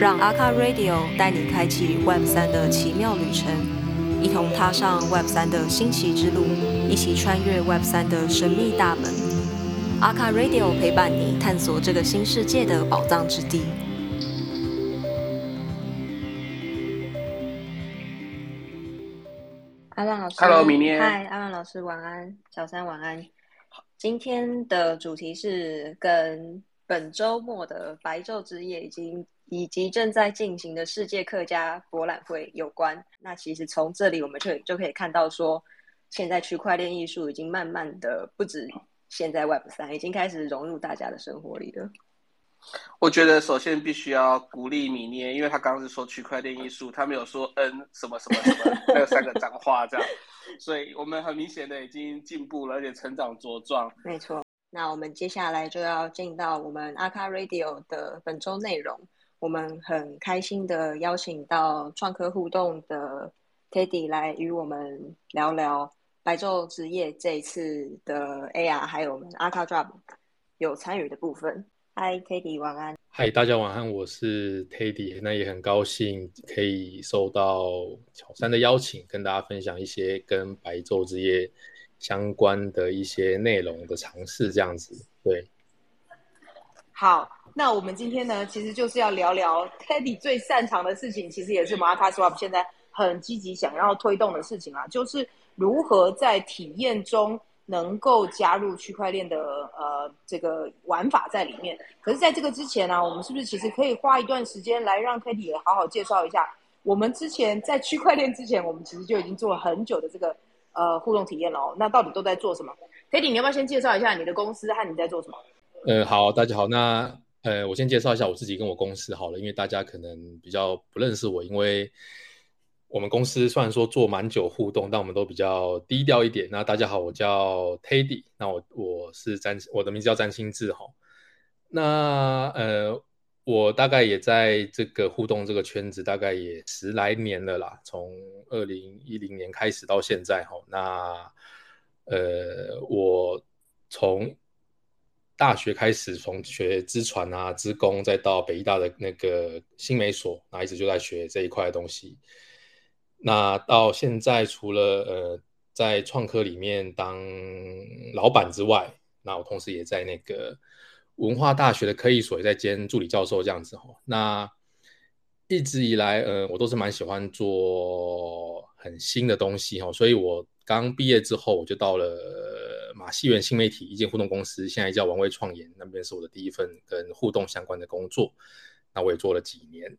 让阿卡 Radio 带你开启 Web 三的奇妙旅程，一同踏上 Web 三的新奇之路，一起穿越 Web 三的神秘大门。阿卡 Radio 陪伴你探索这个新世界的宝藏之地。阿浪老师 Hello，明天嗨，阿浪老师晚安，小三晚安。今天的主题是跟本周末的白昼之夜已经以及正在进行的世界客家博览会有关。那其实从这里我们就就可以看到说，现在区块链艺术已经慢慢的不止现在 Web 三，已经开始融入大家的生活里了。我觉得首先必须要鼓励米涅，因为他刚刚是说区块链艺术，他没有说 N 什么什么什么，还有三个脏话这样，所以我们很明显的已经进步了，而且成长茁壮。没错，那我们接下来就要进到我们阿卡 Radio 的本周内容。我们很开心的邀请到创客互动的 Teddy 来与我们聊聊白昼之夜这一次的 AR，还有我们阿卡 Drop 有参与的部分。Hi，Teddy，晚安。嗨，大家晚安，我是 Teddy。那也很高兴可以受到巧山的邀请，跟大家分享一些跟白昼之夜相关的一些内容的尝试，这样子。对，好，那我们今天呢，其实就是要聊聊 Teddy 最擅长的事情，其实也是 m a r k a Swap 现在很积极想要推动的事情啊，就是如何在体验中能够加入区块链的呃这个玩法在里面。可是，在这个之前呢、我们是不是其实可以花一段时间来让 Teddy 也好好介绍一下，我们之前在区块链之前，我们其实就已经做了很久的这个呃互动体验了哦。那到底都在做什么？Teddy，你要不要先介绍一下你的公司和你在做什么？呃，好，大家好，那呃，我先介绍一下我自己跟我公司好了，因为大家可能比较不认识我，因为我们公司虽然说做蛮久互动，但我们都比较低调一点。那大家好，我叫 Teddy，那我我是占，我的名字叫占星志哈。那呃，我大概也在这个互动这个圈子，大概也十来年了啦，从二零一零年开始到现在哈。那呃，我从大学开始，从学资传啊、资工，再到北医大的那个新美所，那一直就在学这一块的东西。那到现在，除了呃在创科里面当老板之外，那我同时也在那个文化大学的科艺所也在兼助理教授这样子哦。那一直以来，呃，我都是蛮喜欢做很新的东西哈，所以我刚毕业之后，我就到了马戏园新媒体一间互动公司，现在叫王威创研，那边是我的第一份跟互动相关的工作。那我也做了几年。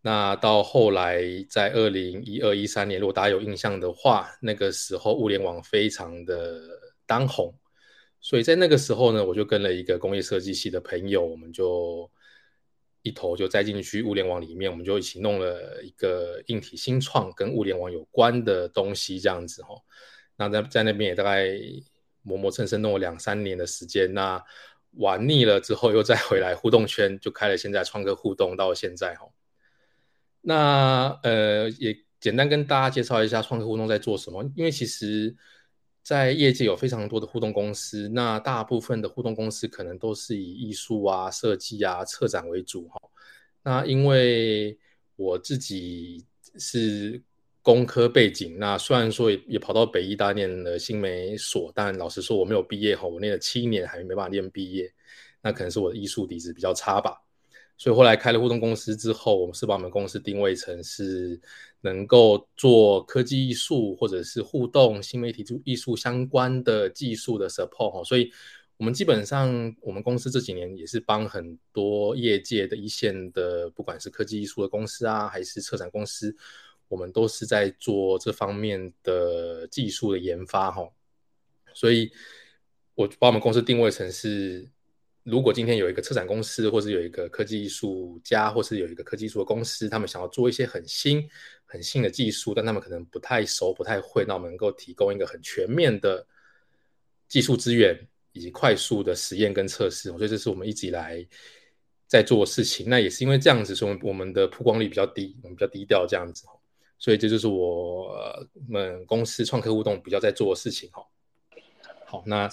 那到后来，在二零一二一三年，如果大家有印象的话，那个时候物联网非常的当红，所以在那个时候呢，我就跟了一个工业设计系的朋友，我们就一头就栽进去物联网里面，我们就一起弄了一个硬体新创跟物联网有关的东西，这样子哈。那在在那边也大概磨磨蹭蹭弄了两三年的时间，那玩腻了之后，又再回来互动圈，就开了现在创客互动到现在哈。那呃，也简单跟大家介绍一下创客互动在做什么。因为其实，在业界有非常多的互动公司，那大部分的互动公司可能都是以艺术啊、设计啊、策展为主哈。那因为我自己是工科背景，那虽然说也也跑到北医大念了新媒所，但老实说我没有毕业哈，我念了七年还没办法念毕业，那可能是我的艺术底子比较差吧。所以后来开了互动公司之后，我们是把我们公司定位成是能够做科技艺术或者是互动新媒体艺术相关的技术的 support 哈。所以我们基本上我们公司这几年也是帮很多业界的一线的，不管是科技艺术的公司啊，还是策展公司，我们都是在做这方面的技术的研发哈。所以我把我们公司定位成是。如果今天有一个策展公司，或是有一个科技艺术家，或是有一个科技艺术的公司，他们想要做一些很新、很新的技术，但他们可能不太熟、不太会，那我们能够提供一个很全面的技术资源以及快速的实验跟测试。我觉得这是我们一直以来在做的事情。那也是因为这样子，所以我们的曝光率比较低，我们比较低调这样子。所以这就是我们公司创客互动比较在做的事情。哈，好，那。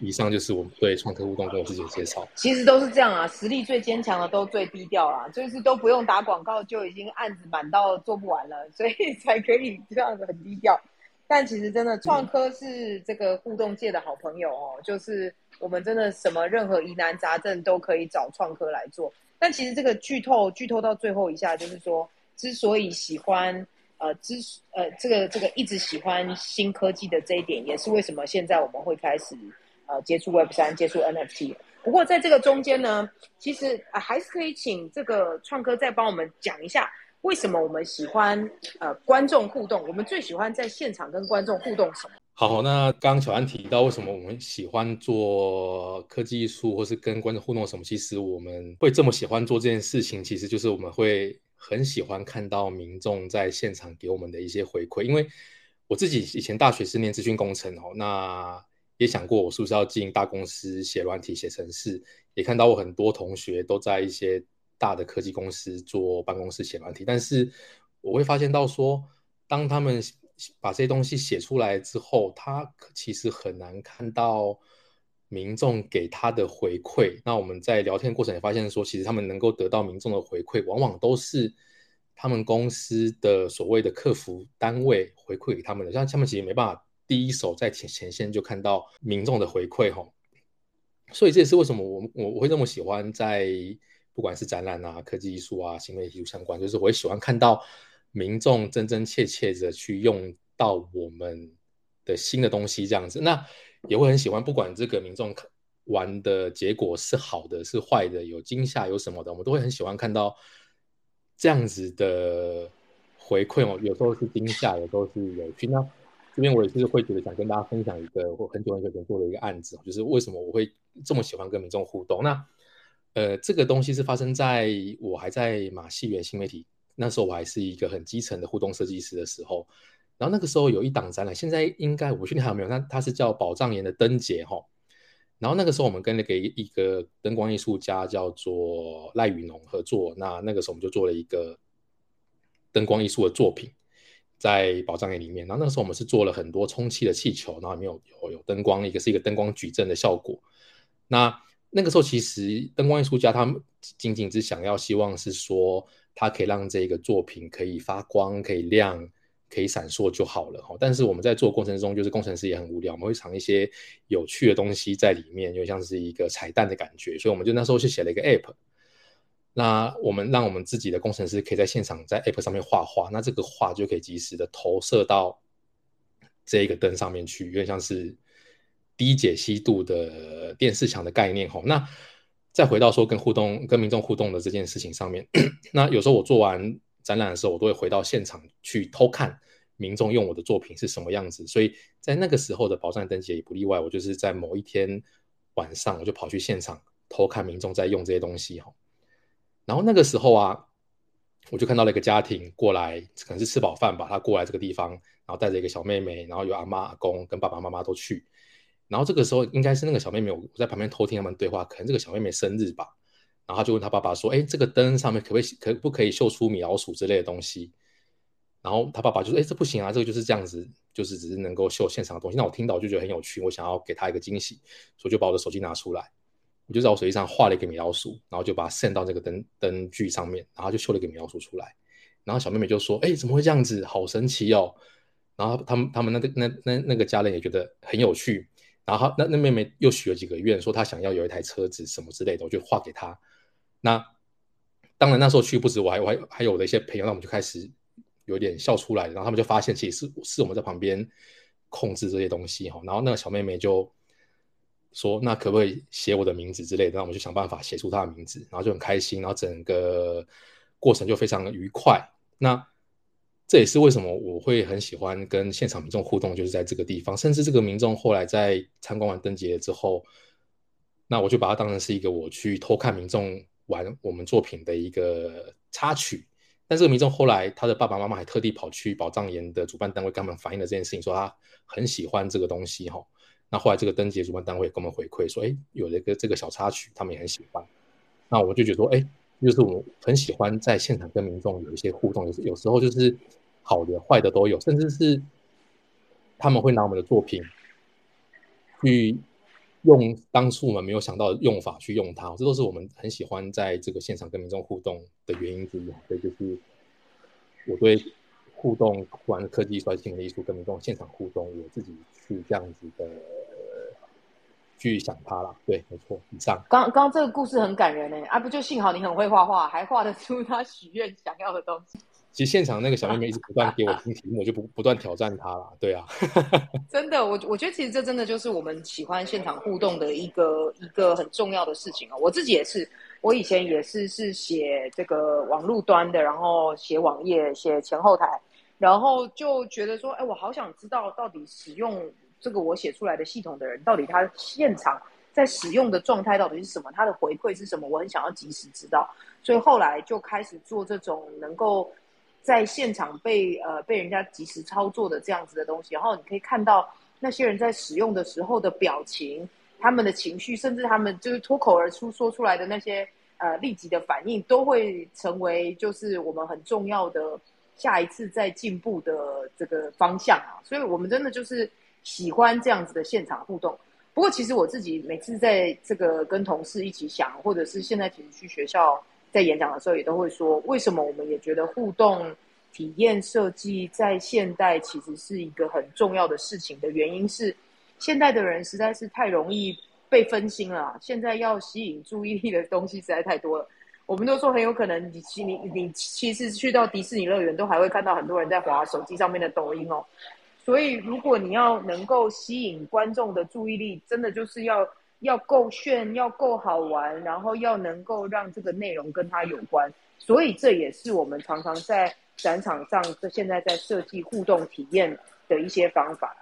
以上就是我们对创客互动跟我自己的介绍。其实都是这样啊，实力最坚强的都最低调啦，就是都不用打广告就已经案子满到做不完了，所以才可以这样子很低调。但其实真的创科是这个互动界的好朋友哦，就是我们真的什么任何疑难杂症都可以找创科来做。但其实这个剧透剧透到最后一下，就是说之所以喜欢。呃，之呃，这个这个一直喜欢新科技的这一点，也是为什么现在我们会开始呃接触 Web 三、接触 NFT。不过在这个中间呢，其实呃还是可以请这个创科再帮我们讲一下，为什么我们喜欢呃观众互动？我们最喜欢在现场跟观众互动什么？好，那刚刚小安提到为什么我们喜欢做科技艺术，或是跟观众互动什么？其实我们会这么喜欢做这件事情，其实就是我们会。很喜欢看到民众在现场给我们的一些回馈，因为我自己以前大学是念资讯工程哦，那也想过我是不是要进大公司写软体、写程式，也看到我很多同学都在一些大的科技公司做办公室写软体，但是我会发现到说，当他们把这些东西写出来之后，他其实很难看到。民众给他的回馈，那我们在聊天过程也发现说，其实他们能够得到民众的回馈，往往都是他们公司的所谓的客服单位回馈给他们的。像他们其实没办法第一手在前前线就看到民众的回馈哈。所以这也是为什么我我我会那么喜欢在不管是展览啊、科技艺术啊、新媒体相关，就是我会喜欢看到民众真真切切的去用到我们的新的东西这样子。那也会很喜欢，不管这个民众玩的结果是好的是坏的，有惊吓有什么的，我们都会很喜欢看到这样子的回馈哦。有时候是惊吓，有时候是有趣。那这边我也是会觉得想跟大家分享一个我很久很久前做的一个案子，就是为什么我会这么喜欢跟民众互动。那呃，这个东西是发生在我还在马戏园新媒体，那时候我还是一个很基层的互动设计师的时候。然后那个时候有一档展览，现在应该我不确定还有没有？那它是叫宝藏岩的灯节哈。然后那个时候我们跟那个一个灯光艺术家叫做赖雨农合作，那那个时候我们就做了一个灯光艺术的作品，在宝藏岩里面。然后那个时候我们是做了很多充气的气球，然后里面有有有灯光，一个是一个灯光矩阵的效果。那那个时候其实灯光艺术家他们仅仅只想要希望是说，他可以让这个作品可以发光，可以亮。可以闪烁就好了哈，但是我们在做过程中，就是工程师也很无聊，我们会藏一些有趣的东西在里面，就像是一个彩蛋的感觉，所以我们就那时候去写了一个 app。那我们让我们自己的工程师可以在现场在 app 上面画画，那这个画就可以及时的投射到这一个灯上面去，有点像是低解析度的电视墙的概念哈。那再回到说跟互动、跟民众互动的这件事情上面，那有时候我做完。展览的时候，我都会回到现场去偷看民众用我的作品是什么样子。所以在那个时候的宝藏灯节也不例外。我就是在某一天晚上，我就跑去现场偷看民众在用这些东西哈。然后那个时候啊，我就看到了一个家庭过来，可能是吃饱饭吧，他过来这个地方，然后带着一个小妹妹，然后有阿妈阿公跟爸爸妈妈都去。然后这个时候应该是那个小妹妹，我在旁边偷听他们对话，可能这个小妹妹生日吧。然后他就问他爸爸说：“哎，这个灯上面可不可以可不可以秀出米老鼠之类的东西？”然后他爸爸就说：“哎，这不行啊，这个就是这样子，就是只是能够秀现场的东西。”那我听到我就觉得很有趣，我想要给他一个惊喜，所以就把我的手机拿出来，我就在我手机上画了一个米老鼠，然后就把它渗到这个灯灯具上面，然后就秀了一个米老鼠出来。然后小妹妹就说：“哎，怎么会这样子？好神奇哦！”然后他们他们那个那那那个家人也觉得很有趣。然后那那妹妹又许了几个愿，说她想要有一台车子什么之类的，我就画给她。那当然，那时候去不止我，还我还还有我的一些朋友，那我们就开始有点笑出来，然后他们就发现，其实是是我们在旁边控制这些东西哈。然后那个小妹妹就说：“那可不可以写我的名字之类的？”那我们就想办法写出她的名字，然后就很开心，然后整个过程就非常的愉快。那这也是为什么我会很喜欢跟现场民众互动，就是在这个地方。甚至这个民众后来在参观完灯节之后，那我就把它当成是一个我去偷看民众。玩我们作品的一个插曲，但这个民众后来他的爸爸妈妈还特地跑去宝藏岩的主办单位跟他们反映了这件事情，说他很喜欢这个东西哈。那后来这个灯节主办单位跟我们回馈说，哎，有了一个这个小插曲，他们也很喜欢。那我就觉得说，哎，就是我很喜欢在现场跟民众有一些互动，有有时候就是好的坏的都有，甚至是他们会拿我们的作品去用当初我们没有想到的用法去用它，这都是我们很喜欢在这个现场跟民众互动的原因之一。所以就是我对互动，不管是科技、刷新的艺术跟民众现场互动，我自己去这样子的去想它啦。对，没错。以上，刚刚这个故事很感人呢，啊，不就幸好你很会画画，还画得出他许愿想要的东西。其实现场那个小妹妹一直不断给我 听题目，我就不不断挑战她了。对啊，真的，我我觉得其实这真的就是我们喜欢现场互动的一个一个很重要的事情啊。我自己也是，我以前也是是写这个网络端的，然后写网页、写前后台，然后就觉得说，哎，我好想知道到底使用这个我写出来的系统的人，到底他现场在使用的状态到底是什么，他的回馈是什么，我很想要及时知道，所以后来就开始做这种能够。在现场被呃被人家及时操作的这样子的东西，然后你可以看到那些人在使用的时候的表情、他们的情绪，甚至他们就是脱口而出说出来的那些呃立即的反应，都会成为就是我们很重要的下一次在进步的这个方向啊。所以我们真的就是喜欢这样子的现场互动。不过其实我自己每次在这个跟同事一起想，或者是现在其实去学校。在演讲的时候也都会说，为什么我们也觉得互动体验设计在现代其实是一个很重要的事情的原因是，现代的人实在是太容易被分心了。现在要吸引注意力的东西实在太多了。我们都说很有可能，你你你其实去到迪士尼乐园都还会看到很多人在滑手机上面的抖音哦。所以如果你要能够吸引观众的注意力，真的就是要。要够炫，要够好玩，然后要能够让这个内容跟它有关，所以这也是我们常常在展场上，这现在在设计互动体验的一些方法。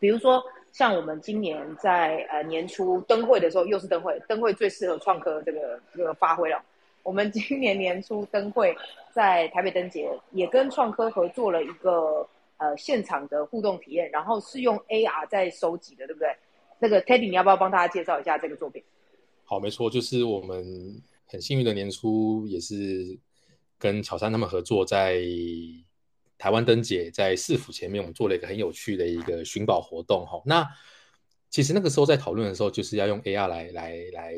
比如说，像我们今年在呃年初灯会的时候，又是灯会，灯会最适合创客这个这个发挥了。我们今年年初灯会在台北灯节，也跟创科合作了一个呃现场的互动体验，然后是用 AR 在收集的，对不对？那个 Teddy，你要不要帮大家介绍一下这个作品？好，没错，就是我们很幸运的年初也是跟巧山他们合作，在台湾灯节，在市府前面，我们做了一个很有趣的一个寻宝活动。哈，那其实那个时候在讨论的时候，就是要用 AR 来来来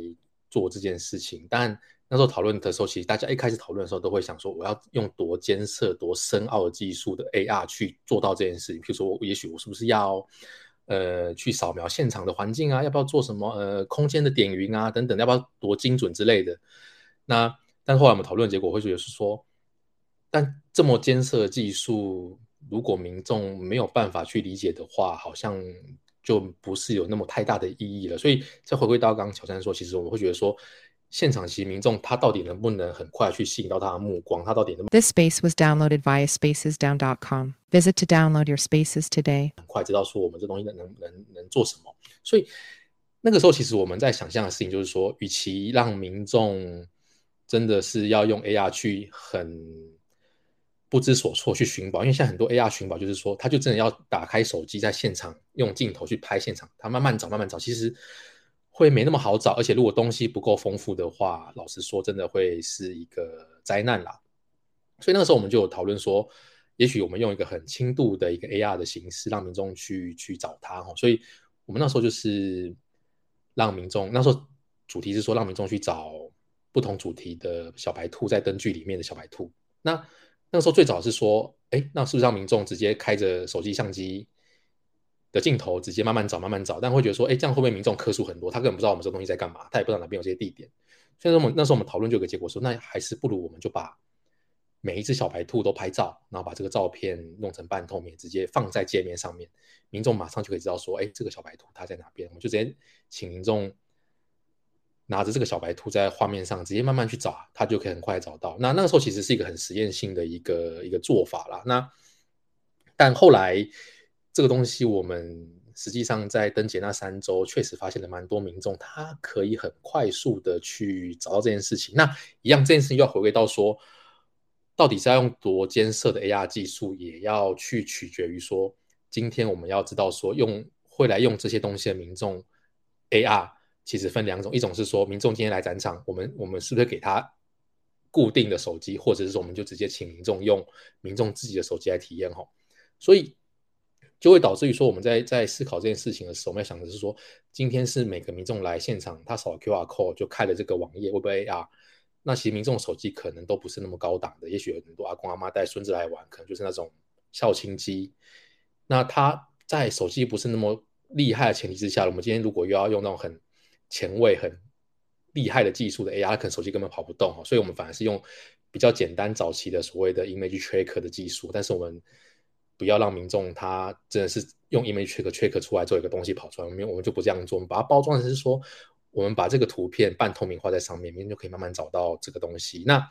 做这件事情。但那时候讨论的时候，其实大家一开始讨论的时候，都会想说，我要用多艰涩、多深奥的技术的 AR 去做到这件事情。譬如说，也许我是不是要？呃，去扫描现场的环境啊，要不要做什么？呃，空间的点云啊，等等，要不要多精准之类的？那，但后来我们讨论结果会觉得是说，但这么艰涩的技术，如果民众没有办法去理解的话，好像就不是有那么太大的意义了。所以，再回归到刚刚乔山说，其实我们会觉得说。现场其实民众他到底能不能很快去吸引到他的目光？他到底能？This space was downloaded via spacesdown.com. Visit to download your spaces today. 很快知道说我们这东西能能能能做什么？所以那个时候其实我们在想象的事情就是说，与其让民众真的是要用 AR 去很不知所措去寻宝，因为现在很多 AR 寻宝就是说，他就真的要打开手机在现场用镜头去拍现场，他慢慢找慢慢找，其实。会没那么好找，而且如果东西不够丰富的话，老实说，真的会是一个灾难啦。所以那个时候我们就有讨论说，也许我们用一个很轻度的一个 AR 的形式，让民众去去找它哈。所以我们那时候就是让民众，那时候主题是说让民众去找不同主题的小白兔在灯具里面的小白兔。那那个时候最早是说，哎，那是不是让民众直接开着手机相机？的镜头直接慢慢找，慢慢找，但会觉得说，哎，这样会不会民众颗数很多？他根本不知道我们这东西在干嘛，他也不知道哪边有这些地点。所以，我们那时候我们讨论就有个结果说，那还是不如我们就把每一只小白兔都拍照，然后把这个照片弄成半透明，直接放在界面上面，民众马上就可以知道说，哎，这个小白兔它在哪边。我们就直接请民众拿着这个小白兔在画面上直接慢慢去找，他就可以很快找到。那那个时候其实是一个很实验性的一个一个做法啦。那但后来。这个东西，我们实际上在登节那三周，确实发现了蛮多民众，他可以很快速的去找到这件事情。那一样，这件事情要回归到说，到底是要用多艰涩的 AR 技术，也要去取决于说，今天我们要知道说，用会来用这些东西的民众，AR 其实分两种，一种是说，民众今天来展场，我们我们是不是给他固定的手机，或者是说，我们就直接请民众用民众自己的手机来体验吼，所以。就会导致于说我们在在思考这件事情的时候，我们要想的是说，今天是每个民众来现场，他扫 QR code 就开了这个网页，会不会 AR？那其实民众手机可能都不是那么高档的，也许有很多阿公阿妈带孙子来玩，可能就是那种孝亲机。那他在手机不是那么厉害的前提之下，我们今天如果又要用那种很前卫、很厉害的技术的 AR，可能手机根本跑不动所以我们反而是用比较简单早期的所谓的 image tracker 的技术，但是我们。不要让民众他真的是用 image tracker tracker 出来做一个东西跑出来，我们我们就不这样做，我们把它包装成是说，我们把这个图片半透明化在上面，民众就可以慢慢找到这个东西。那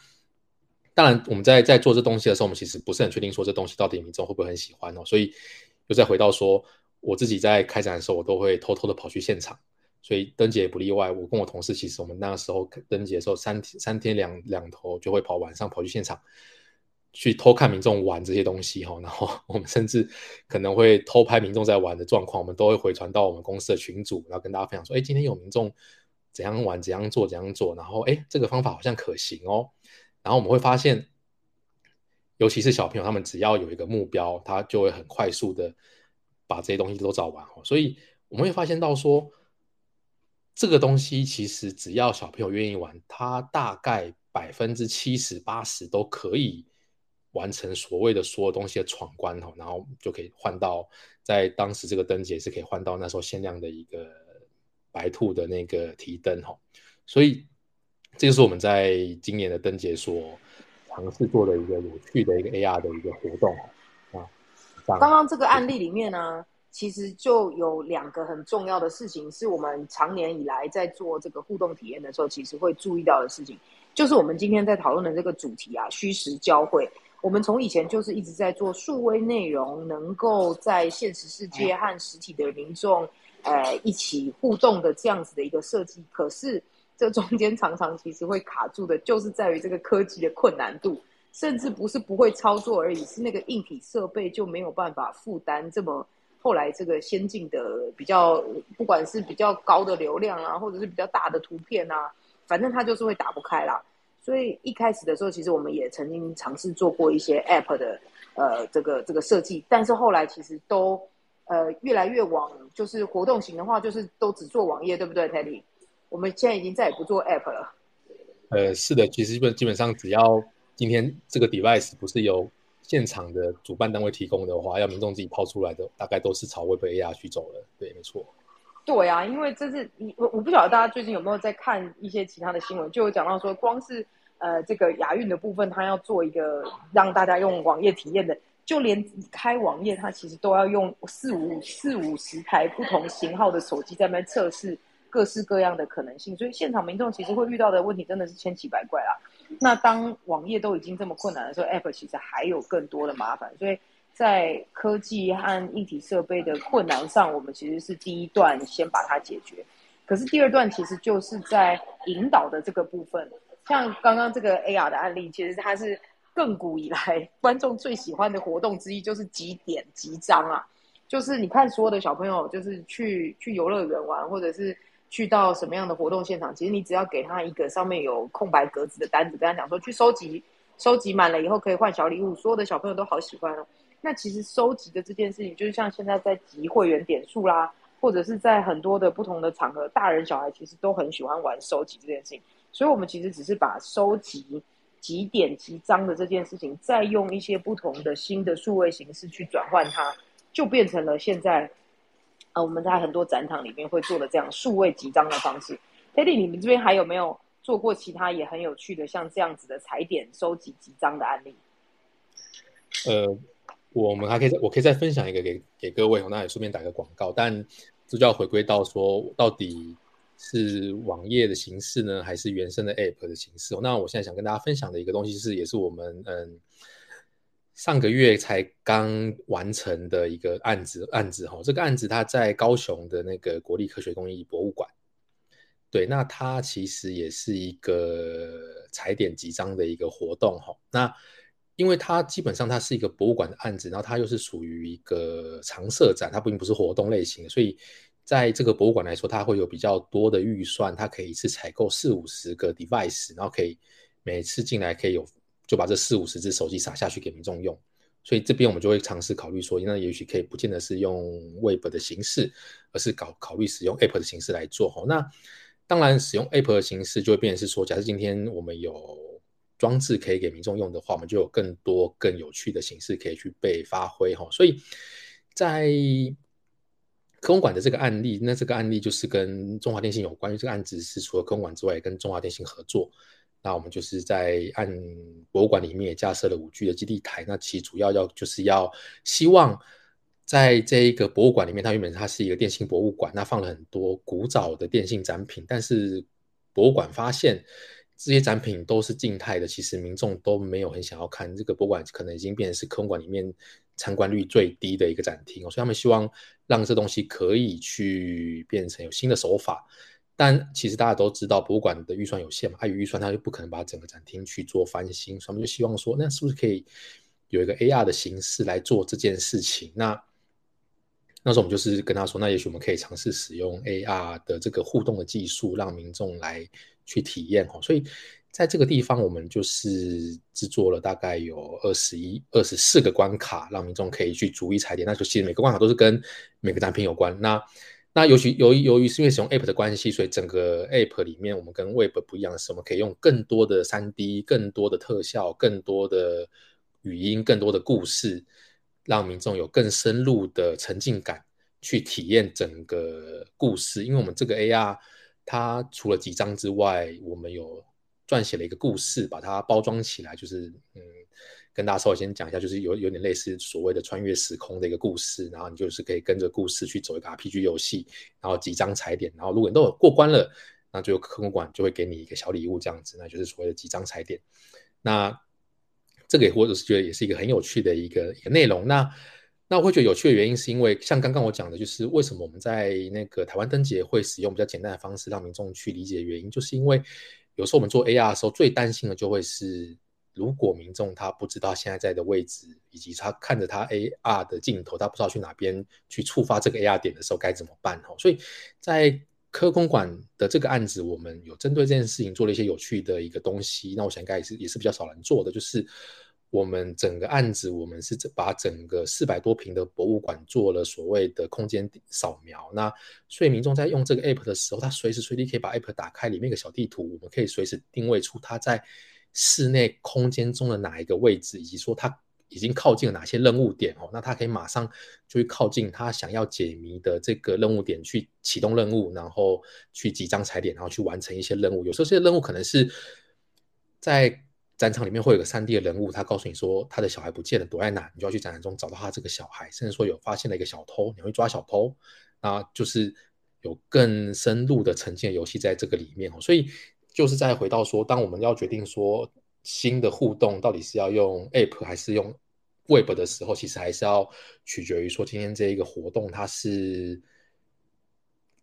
当然，我们在在做这东西的时候，我们其实不是很确定说这东西到底民众会不会很喜欢哦。所以又再回到说，我自己在开展的时候，我都会偷偷的跑去现场，所以灯节也不例外。我跟我同事其实我们那个时候灯节的时候，三天三天两两头就会跑，晚上跑去现场。去偷看民众玩这些东西哈，然后 我们甚至可能会偷拍民众在玩的状况，我们都会回传到我们公司的群组，然后跟大家分享说：哎，今天有民众怎样玩、怎样做、怎样做，然后哎，这个方法好像可行哦。然后我们会发现，尤其是小朋友，他们只要有一个目标，他就会很快速的把这些东西都找完哦。所以我们会发现到说，这个东西其实只要小朋友愿意玩，他大概百分之七十八十都可以。完成所谓的所有东西的闯关哈，然后就可以换到在当时这个灯节是可以换到那时候限量的一个白兔的那个提灯哈，所以这就是我们在今年的灯节所尝试做的一个有趣的一个 AR 的一个活动啊。刚刚这个案例里面呢，其实就有两个很重要的事情，是我们常年以来在做这个互动体验的时候，其实会注意到的事情，就是我们今天在讨论的这个主题啊，虚实交汇。我们从以前就是一直在做数位内容，能够在现实世界和实体的民众，呃，一起互动的这样子的一个设计。可是这中间常常其实会卡住的，就是在于这个科技的困难度，甚至不是不会操作而已，是那个硬体设备就没有办法负担这么后来这个先进的比较，不管是比较高的流量啊，或者是比较大的图片啊，反正它就是会打不开啦。所以一开始的时候，其实我们也曾经尝试做过一些 App 的呃这个这个设计，但是后来其实都呃越来越往就是活动型的话，就是都只做网页，对不对，Teddy？我们现在已经再也不做 App 了。呃，是的，其实基本基本上只要今天这个 device 不是由现场的主办单位提供的话，要民众自己抛出来的，大概都是朝 Web AR 去走了。对，没错。对啊，因为这是你我我不晓得大家最近有没有在看一些其他的新闻，就有讲到说光是。呃，这个亚运的部分，它要做一个让大家用网页体验的，就连开网页，它其实都要用四五四五十台不同型号的手机在那边测试各式各样的可能性，所以现场民众其实会遇到的问题真的是千奇百怪啦。那当网页都已经这么困难的时候，App 其实还有更多的麻烦，所以在科技和硬体设备的困难上，我们其实是第一段先把它解决，可是第二段其实就是在引导的这个部分。像刚刚这个 AR 的案例，其实它是亘古以来 观众最喜欢的活动之一，就是集点集章啊。就是你看所有的小朋友，就是去去游乐园玩，或者是去到什么样的活动现场，其实你只要给他一个上面有空白格子的单子，跟他讲说去收集，收集满了以后可以换小礼物，所有的小朋友都好喜欢哦。那其实收集的这件事情，就是像现在在集会员点数啦，或者是在很多的不同的场合，大人小孩其实都很喜欢玩收集这件事情。所以，我们其实只是把收集几点几张的这件事情，再用一些不同的新的数位形式去转换它，就变成了现在，呃，我们在很多展场里面会做的这样数位集章的方式。Teddy，你们这边还有没有做过其他也很有趣的，像这样子的踩点收集集章的案例？呃，我们还可以，我可以再分享一个给给各位，那也顺便打个广告，但这就要回归到说，到底。是网页的形式呢，还是原生的 App 的形式？那我现在想跟大家分享的一个东西是，也是我们嗯上个月才刚完成的一个案子案子哈。这个案子它在高雄的那个国立科学工艺博物馆。对，那它其实也是一个踩点集章的一个活动哈。那因为它基本上它是一个博物馆的案子，然后它又是属于一个常设展，它并不是活动类型的，所以。在这个博物馆来说，它会有比较多的预算，它可以一次采购四五十个 device，然后可以每次进来可以有就把这四五十只手机撒下去给民众用。所以这边我们就会尝试考虑说，那也许可以不见得是用 Web 的形式，而是搞考虑使用 App 的形式来做哈。那当然，使用 App 的形式就会变成是说，假设今天我们有装置可以给民众用的话，我们就有更多更有趣的形式可以去被发挥哈。所以在科工馆的这个案例，那这个案例就是跟中华电信有关，这个案子是除了科工馆之外，跟中华电信合作。那我们就是在按博物馆里面也架设了五 G 的基地台，那其主要要就是要希望在这一个博物馆里面，它原本它是一个电信博物馆，那放了很多古早的电信展品，但是博物馆发现这些展品都是静态的，其实民众都没有很想要看。这个博物馆可能已经变成是科馆里面参观率最低的一个展厅，所以他们希望让这东西可以去变成有新的手法。但其实大家都知道，博物馆的预算有限嘛，碍于预算，他就不可能把整个展厅去做翻新，所以我们就希望说，那是不是可以有一个 AR 的形式来做这件事情？那那时候我们就是跟他说，那也许我们可以尝试使用 AR 的这个互动的技术，让民众来去体验哦。所以在这个地方，我们就是制作了大概有二十一、二十四个关卡，让民众可以去逐一踩点。那就其实每个关卡都是跟每个展品有关。那那尤其由于由于是因为使用 App 的关系，所以整个 App 里面我们跟 Web 不一样的是，我们可以用更多的三 D、更多的特效、更多的语音、更多的故事，让民众有更深入的沉浸感去体验整个故事。因为我们这个 AR 它除了几张之外，我们有撰写了一个故事，把它包装起来，就是嗯。跟大家稍微先讲一下，就是有有点类似所谓的穿越时空的一个故事，然后你就是可以跟着故事去走一个 RPG 游戏，然后几张踩点，然后如果你都有过关了，那就科工馆就会给你一个小礼物，这样子，那就是所谓的几张踩点。那这个或者是觉得也是一个很有趣的一个一个内容。那那我会觉得有趣的原因是因为像刚刚我讲的，就是为什么我们在那个台湾灯节会使用比较简单的方式让民众去理解的原因，就是因为有时候我们做 AR 的时候最担心的就会是。如果民众他不知道现在在的位置，以及他看着他 AR 的镜头，他不知道去哪边去触发这个 AR 点的时候该怎么办？哈，所以在科工馆的这个案子，我们有针对这件事情做了一些有趣的一个东西。那我想应该也是也是比较少人做的，就是我们整个案子，我们是把整个四百多平的博物馆做了所谓的空间扫描。那所以民众在用这个 App 的时候，他随时随地可以把 App 打开，里面一个小地图，我们可以随时定位出他在。室内空间中的哪一个位置，以及说他已经靠近了哪些任务点哦，那他可以马上就会靠近他想要解谜的这个任务点去启动任务，然后去几张踩点，然后去完成一些任务。有时候这些任务可能是在战场里面会有个三 D 的人物，他告诉你说他的小孩不见了，躲在哪，你就要去战场中找到他这个小孩，甚至说有发现了一个小偷，你会抓小偷，那就是有更深入的沉浸游戏在这个里面，所以。就是再回到说，当我们要决定说新的互动到底是要用 App 还是用 Web 的时候，其实还是要取决于说今天这一个活动它是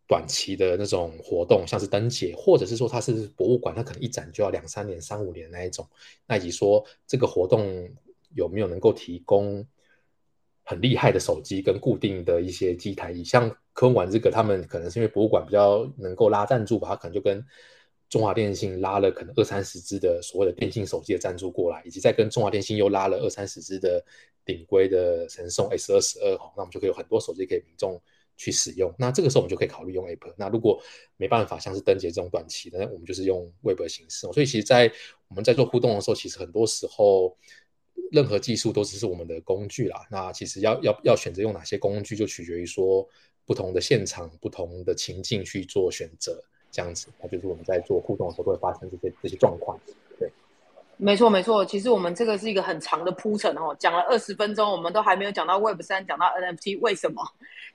短期的那种活动，像是灯节，或者是说它是博物馆，它可能一展就要两三年、三五年那一种。那以及说这个活动有没有能够提供很厉害的手机跟固定的一些机台？以像科玩这个，他们可能是因为博物馆比较能够拉赞助吧，他可能就跟。中华电信拉了可能二三十支的所谓的电信手机的赞助过来，以及再跟中华电信又拉了二三十支的顶规的神送 S 二十二哈，那我们就可以有很多手机给民众去使用。那这个时候我们就可以考虑用 App。那如果没办法，像是灯节这种短期的，那我们就是用 Web 形式。所以其实，在我们在做互动的时候，其实很多时候任何技术都只是我们的工具啦。那其实要要要选择用哪些工具，就取决于说不同的现场、不同的情境去做选择。这样子，那就是我们在做互动的时候会发生这些这些状况。对，没错没错。其实我们这个是一个很长的铺陈哦，讲了二十分钟，我们都还没有讲到 Web 三，讲到 NFT，为什么？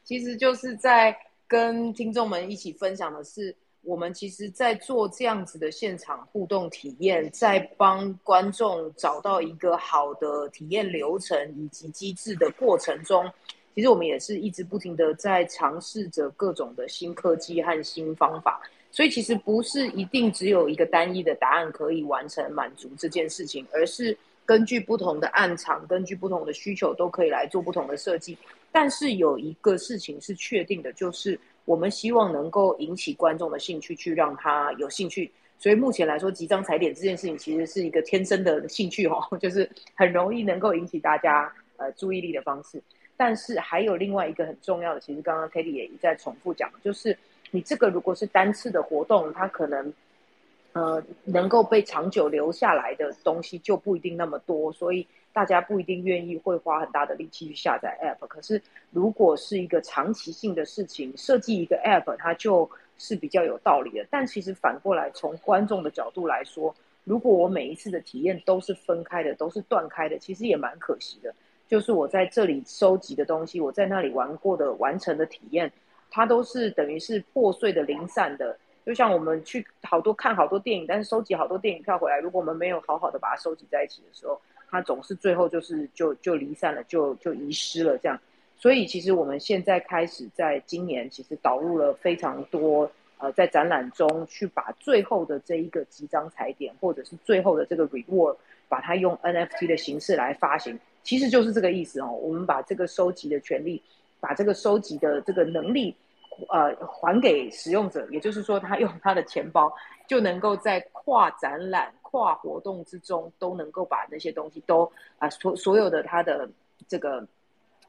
其实就是在跟听众们一起分享的是，我们其实在做这样子的现场互动体验，在帮观众找到一个好的体验流程以及机制的过程中，其实我们也是一直不停的在尝试着各种的新科技和新方法。所以其实不是一定只有一个单一的答案可以完成满足这件事情，而是根据不同的暗场，根据不同的需求，都可以来做不同的设计。但是有一个事情是确定的，就是我们希望能够引起观众的兴趣，去让他有兴趣。所以目前来说，集章踩点这件事情其实是一个天生的兴趣哦，就是很容易能够引起大家呃注意力的方式。但是还有另外一个很重要的，其实刚刚 k a t i e 也一再重复讲，就是你这个如果是单次的活动，它可能呃能够被长久留下来的东西就不一定那么多，所以大家不一定愿意会花很大的力气去下载 App。可是如果是一个长期性的事情，设计一个 App，它就是比较有道理的。但其实反过来，从观众的角度来说，如果我每一次的体验都是分开的，都是断开的，其实也蛮可惜的。就是我在这里收集的东西，我在那里玩过的完成的体验，它都是等于是破碎的、零散的。就像我们去好多看好多电影，但是收集好多电影票回来，如果我们没有好好的把它收集在一起的时候，它总是最后就是就就离散了，就就遗失了这样。所以其实我们现在开始在今年，其实导入了非常多呃，在展览中去把最后的这一个集章彩点，或者是最后的这个 reward，把它用 NFT 的形式来发行。其实就是这个意思哦，我们把这个收集的权利，把这个收集的这个能力，呃，还给使用者。也就是说，他用他的钱包，就能够在跨展览、跨活动之中，都能够把那些东西都啊，所所有的他的这个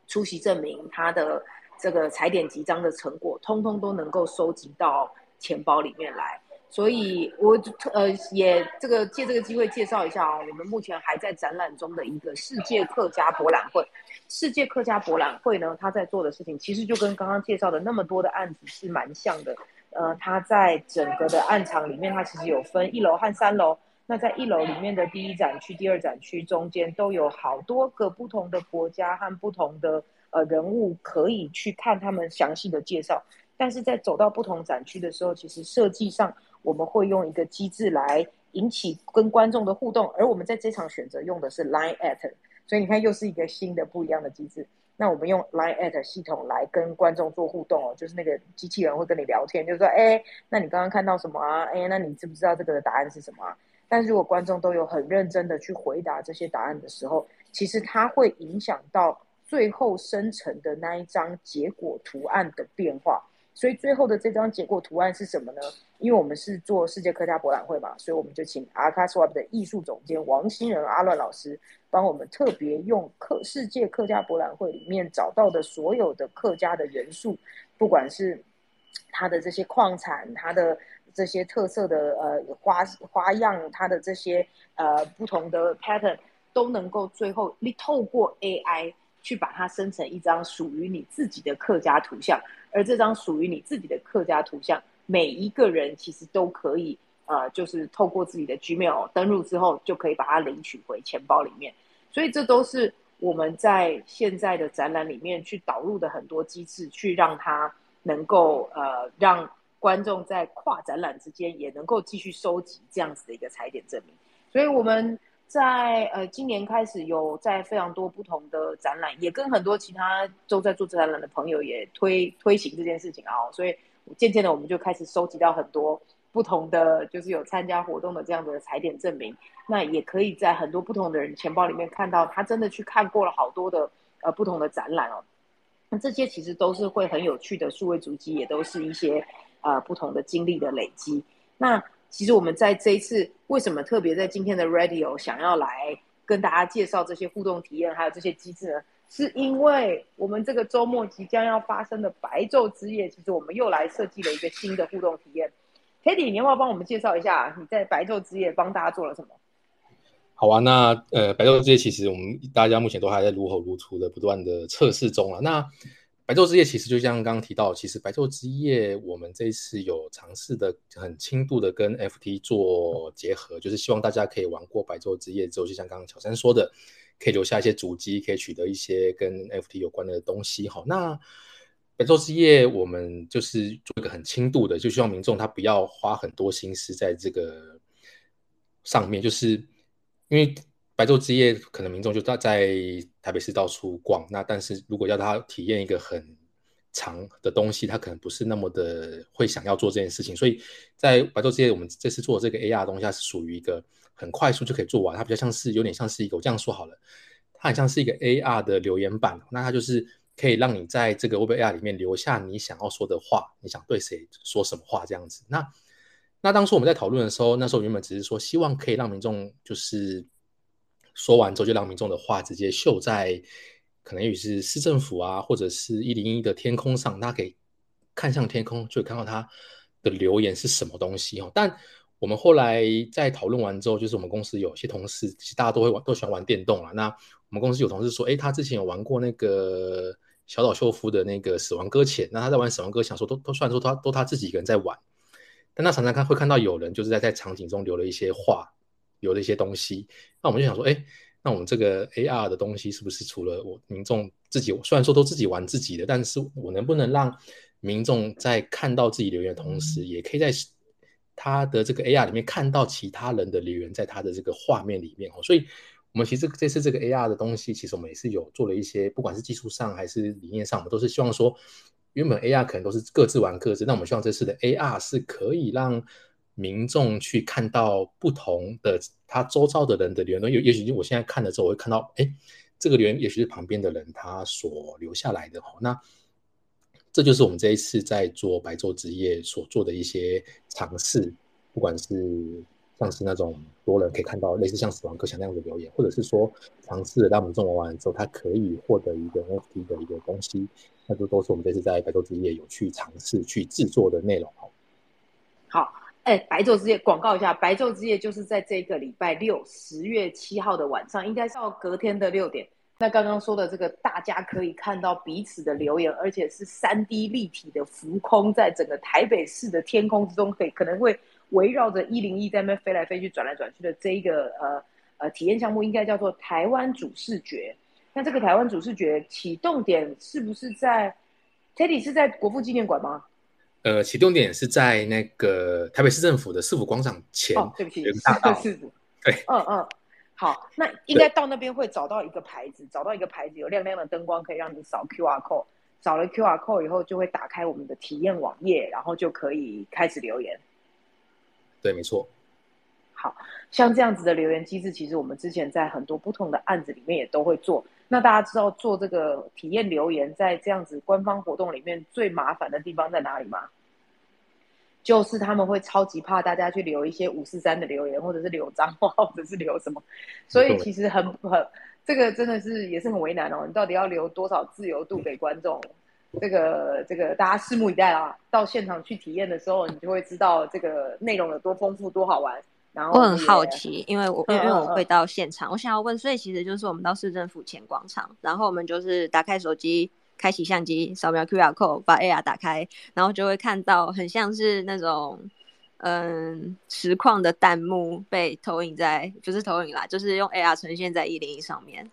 出席证明、他的这个踩点集章的成果，通通都能够收集到钱包里面来。所以，我呃也这个借这个机会介绍一下啊，我们目前还在展览中的一个世界客家博览会。世界客家博览会呢，他在做的事情其实就跟刚刚介绍的那么多的案子是蛮像的。呃，他在整个的案场里面，他其实有分一楼和三楼。那在一楼里面的第一展区、第二展区中间都有好多个不同的国家和不同的呃人物可以去看他们详细的介绍。但是在走到不同展区的时候，其实设计上。我们会用一个机制来引起跟观众的互动，而我们在这场选择用的是 Line at，所以你看又是一个新的不一样的机制。那我们用 Line at 系统来跟观众做互动哦，就是那个机器人会跟你聊天，就是说，哎，那你刚刚看到什么啊？哎，那你知不知道这个的答案是什么？啊但如果观众都有很认真的去回答这些答案的时候，其实它会影响到最后生成的那一张结果图案的变化。所以最后的这张结果图案是什么呢？因为我们是做世界客家博览会嘛，所以我们就请 Arcaswap 的艺术总监王新仁阿乱老师帮我们特别用客世界客家博览会里面找到的所有的客家的元素，不管是它的这些矿产、它的这些特色的呃花花样、它的这些呃不同的 pattern，都能够最后你透过 AI 去把它生成一张属于你自己的客家图像。而这张属于你自己的客家图像，每一个人其实都可以，呃，就是透过自己的 Gmail 登录之后，就可以把它领取回钱包里面。所以这都是我们在现在的展览里面去导入的很多机制，去让它能够呃让观众在跨展览之间也能够继续收集这样子的一个踩点证明。所以我们。在呃，今年开始有在非常多不同的展览，也跟很多其他都在做展览的朋友也推推行这件事情啊，所以渐渐的我们就开始收集到很多不同的，就是有参加活动的这样的踩点证明。那也可以在很多不同的人钱包里面看到，他真的去看过了好多的呃不同的展览哦。那这些其实都是会很有趣的数位足迹，也都是一些呃不同的经历的累积。那。其实我们在这一次为什么特别在今天的 Radio 想要来跟大家介绍这些互动体验，还有这些机制呢？是因为我们这个周末即将要发生的白昼之夜，其实我们又来设计了一个新的互动体验。Kitty，你要不要帮我们介绍一下你在白昼之夜帮大家做了什么？好啊，那呃，白昼之夜其实我们大家目前都还在如火如荼的不断的测试中啊。那白昼之夜其实就像刚刚提到，其实白昼之夜我们这次有尝试的很轻度的跟 FT 做结合，就是希望大家可以玩过白昼之夜之后，就像刚刚乔山说的，可以留下一些主机，可以取得一些跟 FT 有关的东西。好，那白昼之夜我们就是做一个很轻度的，就希望民众他不要花很多心思在这个上面，就是因为。白昼之夜，可能民众就在在台北市到处逛。那但是如果要他体验一个很长的东西，他可能不是那么的会想要做这件事情。所以在白昼之夜，我们这次做这个 AR 东西，它是属于一个很快速就可以做完。它比较像是有点像是一个，我这样说好了，它很像是一个 AR 的留言板。那它就是可以让你在这个 WebAR 里面留下你想要说的话，你想对谁说什么话这样子。那那当初我们在讨论的时候，那时候原本只是说希望可以让民众就是。说完之后，就让民众的话直接秀在可能也是市政府啊，或者是一零一的天空上，大家可以看向天空，就看到他的留言是什么东西哦。但我们后来在讨论完之后，就是我们公司有些同事，其实大家都会玩，都喜欢玩电动啊。那我们公司有同事说，哎，他之前有玩过那个小岛秀夫的那个《死亡搁浅》，那他在玩《死亡搁浅》，说都都虽然说他都他自己一个人在玩，但他常常看会看到有人就是在在场景中留了一些话，留了一些东西。那我们就想说，哎，那我们这个 AR 的东西是不是除了我民众自己，虽然说都自己玩自己的，但是我能不能让民众在看到自己留言的同时，也可以在他的这个 AR 里面看到其他人的留言，在他的这个画面里面哦，所以我们其实这次这个 AR 的东西，其实我们也是有做了一些，不管是技术上还是理念上，我们都是希望说，原本 AR 可能都是各自玩各自，那我们希望这次的 AR 是可以让民众去看到不同的他周遭的人的留言，也也许我现在看了之后，我会看到，哎，这个留言也许是旁边的人他所留下来的哦，那。这就是我们这一次在做白昼之夜所做的一些尝试，不管是像是那种多人可以看到类似像死亡搁浅那样的留言，或者是说尝试让民众玩完之后，他可以获得一个 NFT 的一个东西，那都都是我们这次在白昼之夜有去尝试去制作的内容哦。好，哎，白昼之夜广告一下，白昼之夜就是在这个礼拜六十月七号的晚上，应该是到隔天的六点。那刚刚说的这个，大家可以看到彼此的留言，而且是三 D 立体的浮空，在整个台北市的天空之中，可以可能会围绕着一零一在那飞来飞去、转来转去的这一个呃呃体验项目，应该叫做台湾主视觉。那这个台湾主视觉启动点是不是在 Teddy 是在国父纪念馆吗？呃，启动点是在那个台北市政府的市府广场前。哦，对不起，大道。对，嗯嗯。好，那应该到那边会找到一个牌子，找到一个牌子有亮亮的灯光，可以让你扫 Q R code。扫了 Q R code 以后，就会打开我们的体验网页，然后就可以开始留言。对，没错。好像这样子的留言机制，其实我们之前在很多不同的案子里面也都会做。那大家知道做这个体验留言，在这样子官方活动里面最麻烦的地方在哪里吗？就是他们会超级怕大家去留一些五四三的留言，或者是留脏话，或者是留什么，所以其实很很这个真的是也是很为难哦。你到底要留多少自由度给观众？这个这个大家拭目以待啊！到现场去体验的时候，你就会知道这个内容有多丰富、多好玩。然后我很好奇，因为我因为我会到现场，我想要问，所以其实就是我们到市政府前广场，然后我们就是打开手机。开启相机，扫描 QR code，把 AR 打开，然后就会看到很像是那种嗯实况的弹幕被投影在，不是投影啦，就是用 AR 呈现在一零一上面。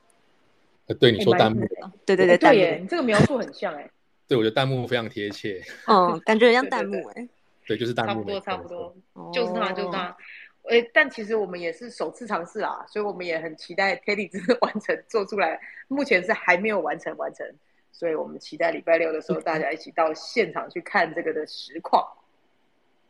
呃，对你说弹幕，对对对，对耶，你这个描述很像哎。对，我觉得弹幕非常贴切。嗯，感觉很像 弹幕哎。对，就是弹幕。差不多，差不多，就是它，就是它。哎，但其实我们也是首次尝试啊，所以我们也很期待 Teddy 真的 完成做出来。目前是还没有完成完成。所以我们期待礼拜六的时候，大家一起到现场去看这个的实况。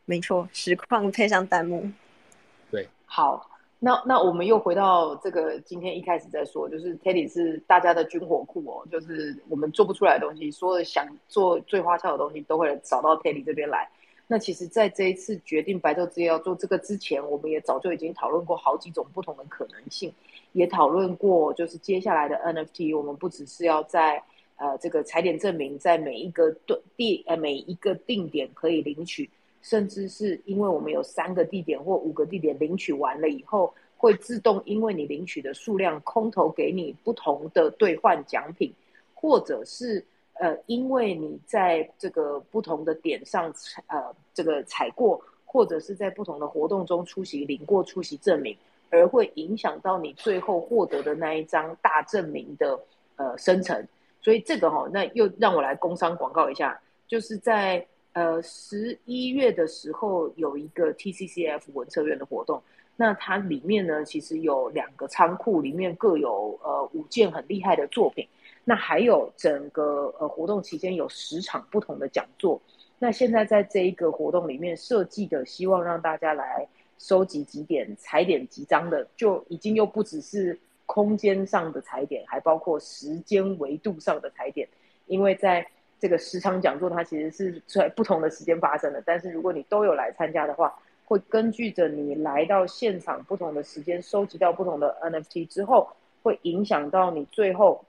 没错，实况配上弹幕。对，好，那那我们又回到这个今天一开始在说，就是 Teddy 是大家的军火库哦，就是我们做不出来的东西，所有想做最花俏的东西，都会找到 Teddy 这边来。那其实，在这一次决定白昼之夜要做这个之前，我们也早就已经讨论过好几种不同的可能性，也讨论过，就是接下来的 NFT，我们不只是要在呃，这个踩点证明在每一个地呃每一个定点可以领取，甚至是因为我们有三个地点或五个地点领取完了以后，会自动因为你领取的数量空投给你不同的兑换奖品，或者是呃因为你在这个不同的点上呃这个踩过，或者是在不同的活动中出席领过出席证明，而会影响到你最后获得的那一张大证明的呃生成。所以这个哈，那又让我来工商广告一下，就是在呃十一月的时候有一个 TCCF 文策院的活动，那它里面呢其实有两个仓库，里面各有呃五件很厉害的作品，那还有整个呃活动期间有十场不同的讲座，那现在在这一个活动里面设计的，希望让大家来收集几点踩点集章的，就已经又不只是。空间上的踩点，还包括时间维度上的踩点，因为在这个十场讲座，它其实是在不同的时间发生的。但是如果你都有来参加的话，会根据着你来到现场不同的时间，收集到不同的 NFT 之后，会影响到你最后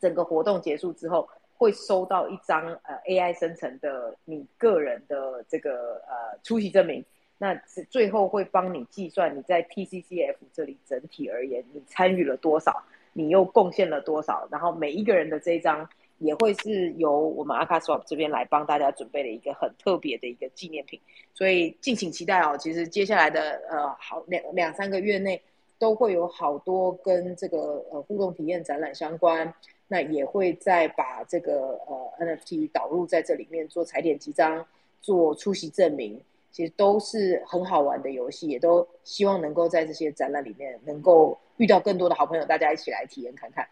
整个活动结束之后，会收到一张呃 AI 生成的你个人的这个呃出席证明。那最后会帮你计算你在 TCCF 这里整体而言你参与了多少，你又贡献了多少，然后每一个人的这一张也会是由我们 Akaswap 这边来帮大家准备的一个很特别的一个纪念品，所以敬请期待哦。其实接下来的呃好两两三个月内都会有好多跟这个呃互动体验展览相关，那也会再把这个呃 NFT 导入在这里面做踩点集章，做出席证明。其实都是很好玩的游戏，也都希望能够在这些展览里面能够遇到更多的好朋友，大家一起来体验看看。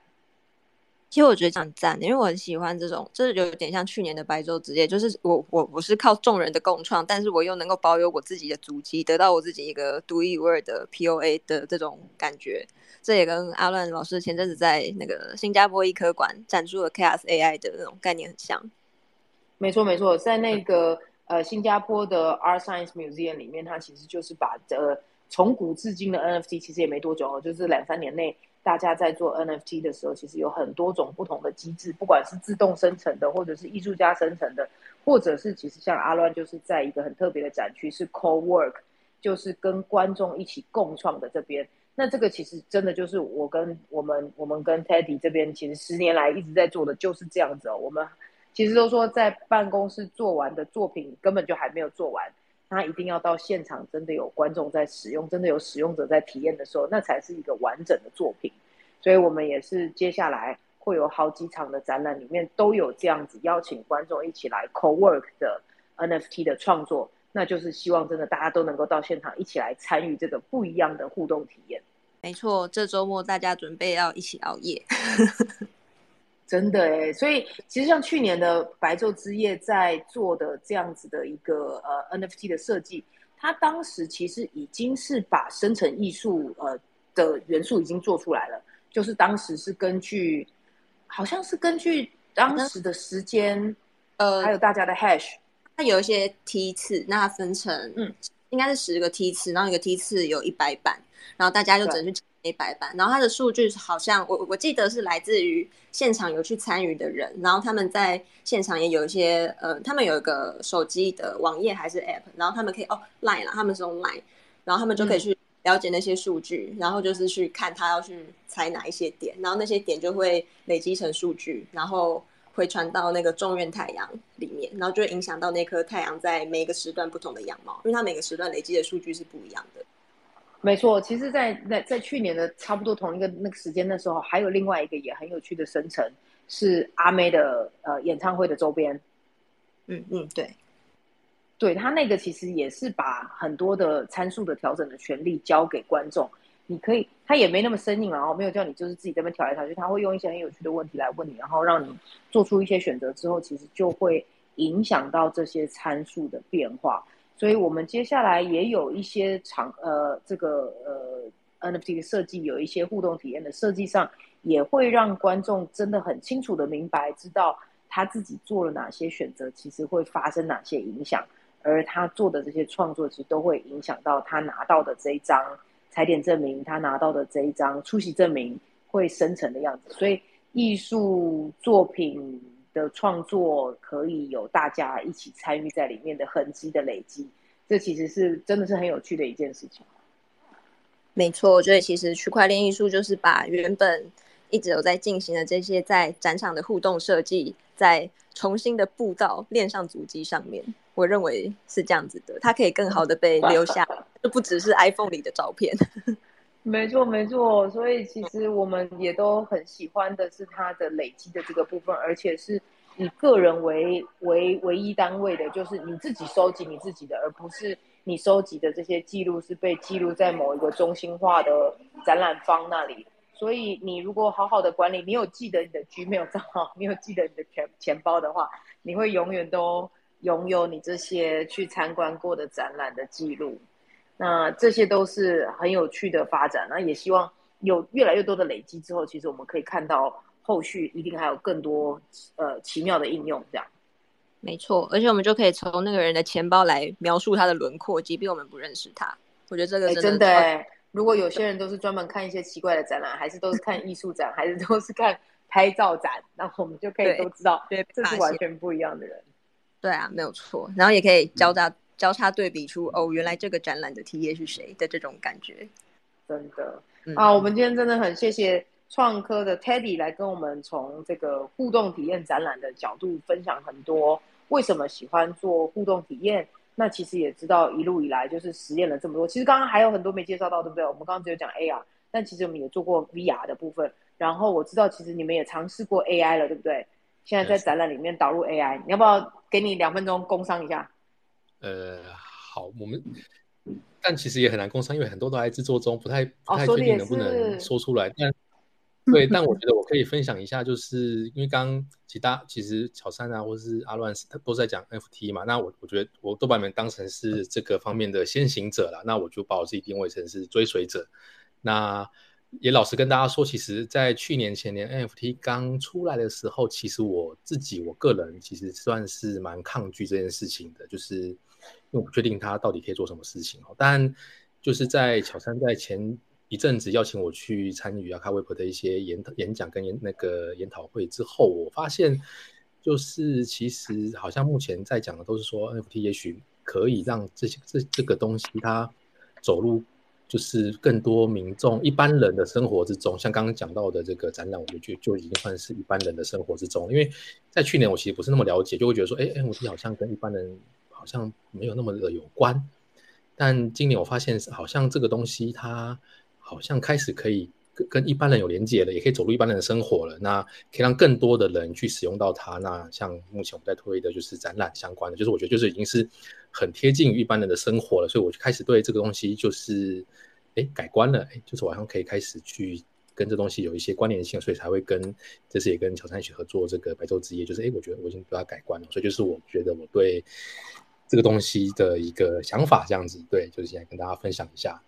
其实我觉得这样赞，因为我很喜欢这种，就是有点像去年的白昼之夜，就是我我我是靠众人的共创，但是我又能够保有我自己的足迹，得到我自己一个独一无二的 POA 的这种感觉。这也跟阿乱老师前阵子在那个新加坡医科馆展出的 Chaos AI 的那种概念很像。没错没错，在那个。呃，新加坡的 r Science Museum 里面，它其实就是把呃从古至今的 NFT，其实也没多久，就是两三年内，大家在做 NFT 的时候，其实有很多种不同的机制，不管是自动生成的，或者是艺术家生成的，或者是其实像阿乱就是在一个很特别的展区，是 Co Work，就是跟观众一起共创的这边。那这个其实真的就是我跟我们我们跟 Teddy 这边，其实十年来一直在做的就是这样子哦，我们。其实都说在办公室做完的作品根本就还没有做完，他一定要到现场，真的有观众在使用，真的有使用者在体验的时候，那才是一个完整的作品。所以我们也是接下来会有好几场的展览里面都有这样子邀请观众一起来 co work 的 NFT 的创作，那就是希望真的大家都能够到现场一起来参与这个不一样的互动体验。没错，这周末大家准备要一起熬夜。真的哎，所以其实像去年的白昼之夜在做的这样子的一个呃 NFT 的设计，它当时其实已经是把生成艺术呃的元素已经做出来了，就是当时是根据好像是根据当时的时间呃还有大家的 hash，它有一些梯次，那它分成嗯应该是十个梯次，然后一个梯次有一百版，然后大家就只能去。黑白版，然后它的数据好像我我记得是来自于现场有去参与的人，然后他们在现场也有一些呃，他们有一个手机的网页还是 App，然后他们可以哦 Line 了，他们是用 Line，然后他们就可以去了解那些数据，然后就是去看他要去猜哪一些点，然后那些点就会累积成数据，然后会传到那个众院太阳里面，然后就会影响到那颗太阳在每一个时段不同的样貌，因为它每个时段累积的数据是不一样的。没错，其实，在在在去年的差不多同一个那个时间的时候，还有另外一个也很有趣的生成，是阿妹的呃演唱会的周边。嗯嗯，对，对他那个其实也是把很多的参数的调整的权利交给观众，你可以，他也没那么生硬，然后没有叫你就是自己这边调来调去，他会用一些很有趣的问题来问你，然后让你做出一些选择之后，其实就会影响到这些参数的变化。所以我们接下来也有一些场呃，这个呃 NFT 的设计，有一些互动体验的设计上，也会让观众真的很清楚的明白，知道他自己做了哪些选择，其实会发生哪些影响，而他做的这些创作，其实都会影响到他拿到的这一张踩点证明，他拿到的这一张出席证明会生成的样子。所以艺术作品。的创作可以有大家一起参与在里面的痕迹的累积，这其实是真的是很有趣的一件事情。没错，我觉得其实区块链艺术就是把原本一直有在进行的这些在展场的互动设计，在重新的布到链上足迹上面。我认为是这样子的，它可以更好的被留下，就不只是 iPhone 里的照片。没错，没错，所以其实我们也都很喜欢的是它的累积的这个部分，而且是以个人为为唯一单位的，就是你自己收集你自己的，而不是你收集的这些记录是被记录在某一个中心化的展览方那里。所以你如果好好的管理，你有记得你的 Gmail 账号，你有记得你的钱钱包的话，你会永远都拥有你这些去参观过的展览的记录。那这些都是很有趣的发展，那也希望有越来越多的累积之后，其实我们可以看到后续一定还有更多呃奇妙的应用。这样，没错，而且我们就可以从那个人的钱包来描述他的轮廓，即便我们不认识他。我觉得这个真的，如果有些人都是专门看一些奇怪的展览，还是都是看艺术展，还是都是看拍照展，那我们就可以都知道对这是完全不一样的人。对啊，没有错。然后也可以交叉交叉对比出哦，原来这个展览的 TA 是谁的这种感觉。真的嗯啊，我们今天真的很谢谢创科的 Teddy 来跟我们从这个互动体验展览的角度分享很多为什么喜欢做互动体验。那其实也知道一路以来就是实验了这么多，其实刚刚还有很多没介绍到，对不对？我们刚刚只有讲 AR，但其实我们也做过 VR 的部分。然后我知道其实你们也尝试过 AI 了，对不对？现在在展览里面导入 AI，你要不要给你两分钟工商一下？呃，好，我们但其实也很难共商，因为很多都还在制作中，不太不太确定能不能说出来。但对，但我觉得我可以分享一下，就是因为刚刚其他其实乔珊啊，或是阿乱他都在讲 FT 嘛，那我我觉得我都把你们当成是这个方面的先行者了，那我就把我自己定位成是追随者。那也老实跟大家说，其实，在去年前年 NFT 刚出来的时候，其实我自己我个人其实算是蛮抗拒这件事情的，就是因为我不确定他到底可以做什么事情哦。但就是在巧珊在前一阵子邀请我去参与阿卡微博的一些演演讲跟研那个研讨会之后，我发现就是其实好像目前在讲的都是说 NFT 也许可以让这些这这个东西它走入就是更多民众一般人的生活之中，像刚刚讲到的这个展览，我觉得就就已经算是一般人的生活之中。因为在去年我其实不是那么了解，就会觉得说，哎，NFT 好像跟一般人好像没有那么的有关。但今年我发现，好像这个东西它好像开始可以跟跟一般人有连接了，也可以走入一般人的生活了。那可以让更多的人去使用到它。那像目前我们在推的就是展览相关的，就是我觉得就是已经是很贴近于一般人的生活了。所以我就开始对这个东西就是哎改观了，哎，就是我好像可以开始去跟这东西有一些关联性，所以才会跟这次也跟乔杉一起合作这个白昼之夜，就是哎，我觉得我已经对它改观了。所以就是我觉得我对。这个东西的一个想法，这样子，对，就是现在跟大家分享一下。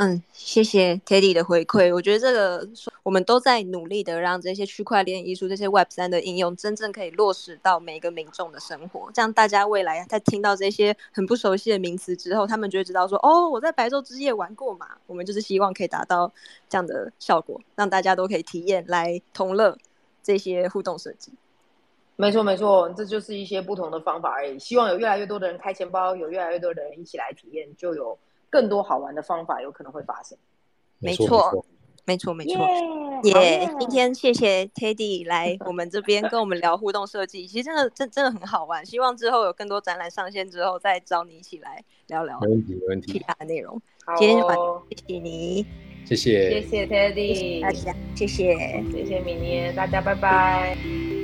嗯，谢谢 Teddy 的回馈。我觉得这个我们都在努力的让这些区块链艺术、这些 Web 三的应用真正可以落实到每一个民众的生活，这样大家未来在听到这些很不熟悉的名词之后，他们就会知道说：“哦，我在白昼之夜玩过嘛。”我们就是希望可以达到这样的效果，让大家都可以体验来同乐这些互动设计。没错，没错，这就是一些不同的方法而已。希望有越来越多的人开钱包，有越来越多的人一起来体验，就有更多好玩的方法有可能会发生。没错，错没错，没错。耶！今天谢谢 Teddy 来我们这边跟我们聊互动设计，其实真的真真的很好玩。希望之后有更多展览上线之后，再找你一起来聊聊没问题，没问题其，他的内容。好今天就晚哦，谢谢你，谢谢，谢谢 Teddy，大家，谢谢。谢谢米妮，大家拜拜。